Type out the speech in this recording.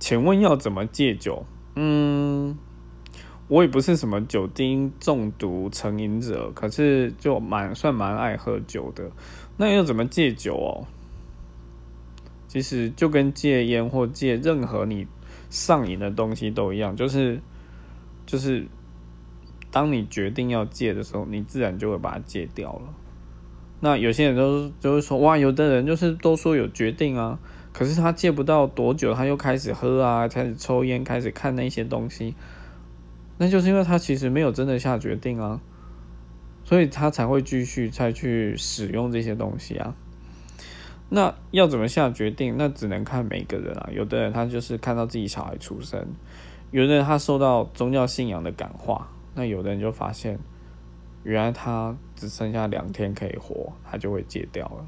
请问要怎么戒酒？嗯，我也不是什么酒精中毒成瘾者，可是就蛮算蛮爱喝酒的。那要怎么戒酒哦？其实就跟戒烟或戒任何你上瘾的东西都一样，就是就是当你决定要戒的时候，你自然就会把它戒掉了。那有些人都就会说，哇，有的人就是都说有决定啊。可是他戒不到多久，他又开始喝啊，开始抽烟，开始看那些东西，那就是因为他其实没有真的下决定啊，所以他才会继续再去使用这些东西啊。那要怎么下决定？那只能看每个人啊。有的人他就是看到自己小孩出生，有的人他受到宗教信仰的感化，那有的人就发现，原来他只剩下两天可以活，他就会戒掉了。